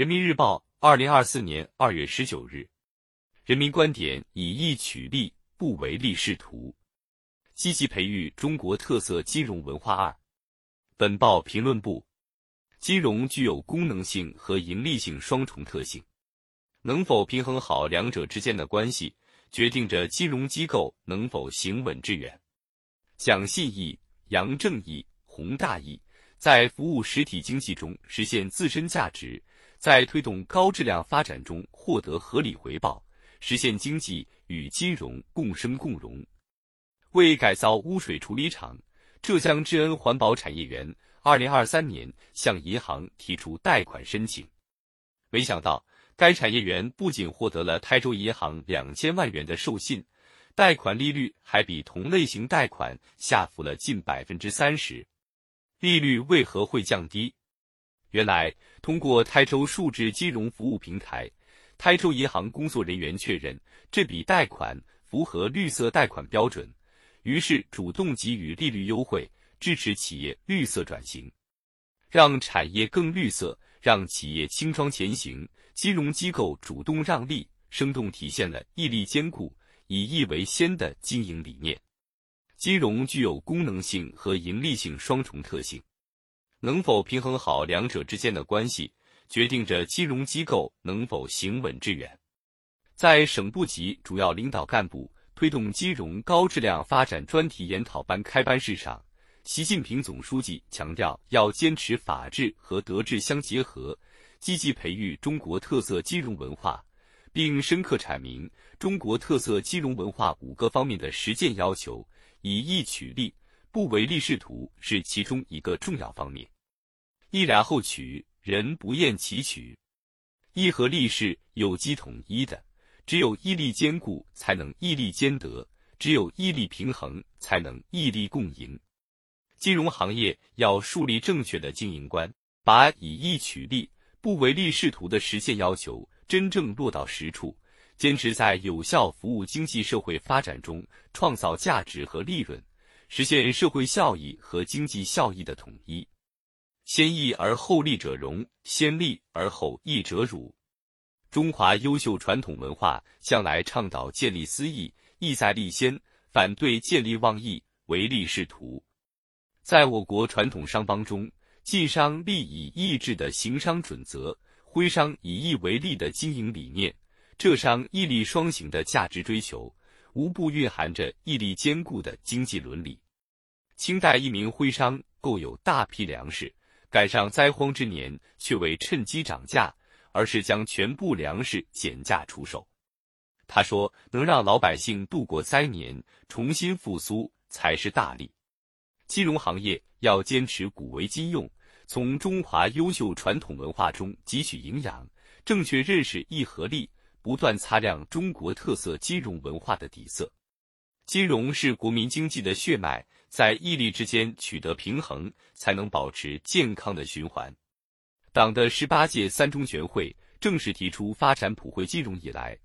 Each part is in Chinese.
人民日报，二零二四年二月十九日。人民观点：以义取利，不唯利是图。积极培育中国特色金融文化。二，本报评论部：金融具有功能性和盈利性双重特性，能否平衡好两者之间的关系，决定着金融机构能否行稳致远。讲信义、扬正义、弘大义，在服务实体经济中实现自身价值，在推动高质量发展中获得合理回报，实现经济与金融共生共荣。为改造污水处理厂，浙江智恩环保产业园二零二三年向银行提出贷款申请。没想到，该产业园不仅获得了台州银行两千万元的授信，贷款利率还比同类型贷款下浮了近百分之三十。利率为何会降低？原来，通过台州数字金融服务平台，台州银行工作人员确认这笔贷款符合绿色贷款标准。于是主动给予利率优惠，支持企业绿色转型，让产业更绿色，让企业轻装前行。金融机构主动让利，生动体现了义利兼顾、以义为先的经营理念。金融具有功能性和盈利性双重特性，能否平衡好两者之间的关系，决定着金融机构能否行稳致远。在省部级主要领导干部。推动金融高质量发展专题研讨班开班式上，习近平总书记强调，要坚持法治和德治相结合，积极培育中国特色金融文化，并深刻阐明中国特色金融文化五个方面的实践要求。以义取利，不唯利是图是其中一个重要方面。义然后取，人不厌其取。义和利是有机统一的。只有义利兼顾，才能义利兼得；只有义利平衡，才能义利共赢。金融行业要树立正确的经营观，把以义取利、不唯利是图的实现要求真正落到实处，坚持在有效服务经济社会发展中创造价值和利润，实现社会效益和经济效益的统一。先义而后利者荣，先利而后义者辱。中华优秀传统文化向来倡导建立私义，义在立先，反对见利忘义、唯利是图。在我国传统商帮中，晋商立以义治的行商准则，徽商以义为利的经营理念，浙商义利双行的价值追求，无不蕴含着毅力坚固的经济伦理。清代一名徽商购有大批粮食，赶上灾荒之年，却未趁机涨价。而是将全部粮食减价出售。他说：“能让老百姓度过灾年，重新复苏才是大利。金融行业要坚持古为今用，从中华优秀传统文化中汲取营养，正确认识义和利，不断擦亮中国特色金融文化的底色。金融是国民经济的血脉，在义利之间取得平衡，才能保持健康的循环。”党的十八届三中全会正式提出发展普惠金融以来，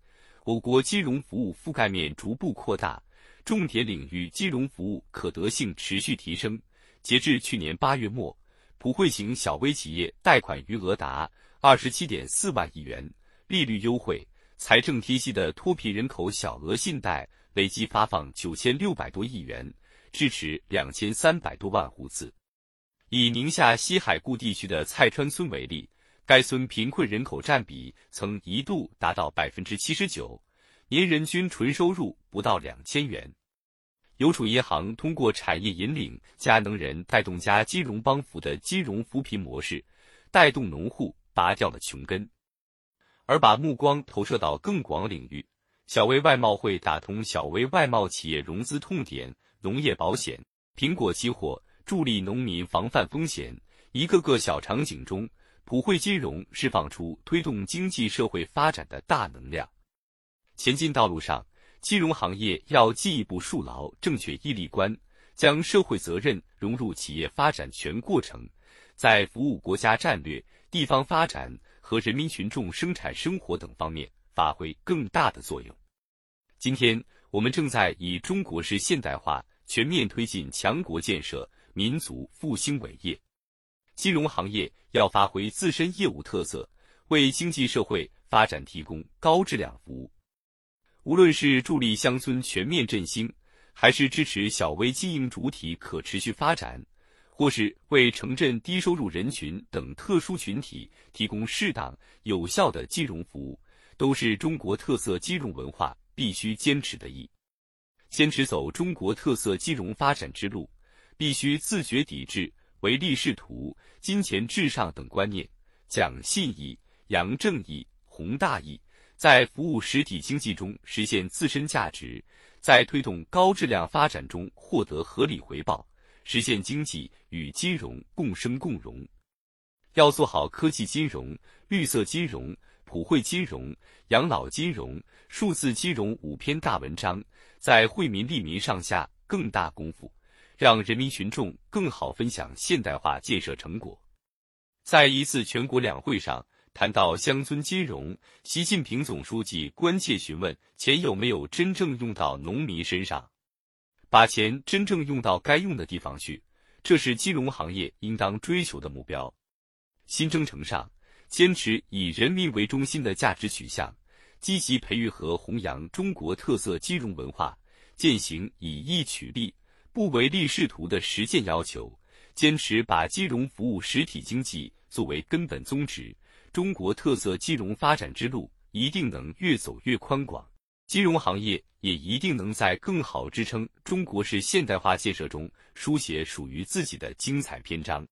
我国金融服务覆盖面逐步扩大，重点领域金融服务可得性持续提升。截至去年八月末，普惠型小微企业贷款余额达二十七点四万亿元，利率优惠、财政贴息的脱贫人口小额信贷累计发放九千六百多亿元，支持两千三百多万户次。以宁夏西海固地区的蔡川村为例，该村贫困人口占比曾一度达到百分之七十九，年人均纯收入不到两千元。邮储银行通过产业引领、加能人带动加金融帮扶的金融扶贫模式，带动农户拔掉了穷根，而把目光投射到更广领域。小微外贸会打通小微外贸企业融资痛点，农业保险、苹果期货。助力农民防范风险，一个个小场景中，普惠金融释放出推动经济社会发展的大能量。前进道路上，金融行业要进一步树牢正确义利观，将社会责任融入企业发展全过程，在服务国家战略、地方发展和人民群众生产生活等方面发挥更大的作用。今天，我们正在以中国式现代化全面推进强国建设。民族复兴伟业，金融行业要发挥自身业务特色，为经济社会发展提供高质量服务。无论是助力乡村全面振兴，还是支持小微经营主体可持续发展，或是为城镇低收入人群等特殊群体提供适当有效的金融服务，都是中国特色金融文化必须坚持的意。坚持走中国特色金融发展之路，必须自觉抵制唯利是图、金钱至上等观念，讲信义、扬正义、弘大义。在服务实体经济中实现自身价值，在推动高质量发展中获得合理回报，实现经济与金融共生共荣。要做好科技金融、绿色金融、普惠金融、养老金融、数字金融五篇大文章，在惠民利民上下更大功夫，让人民群众更好分享现代化建设成果。在一次全国两会上。谈到乡村金融，习近平总书记关切询问钱有没有真正用到农民身上，把钱真正用到该用的地方去，这是金融行业应当追求的目标。新征程上，坚持以人民为中心的价值取向，积极培育和弘扬中国特色金融文化，践行以义取利、不唯利是图的实践要求，坚持把金融服务实体经济作为根本宗旨。中国特色金融发展之路一定能越走越宽广，金融行业也一定能在更好支撑中国式现代化建设中书写属于自己的精彩篇章。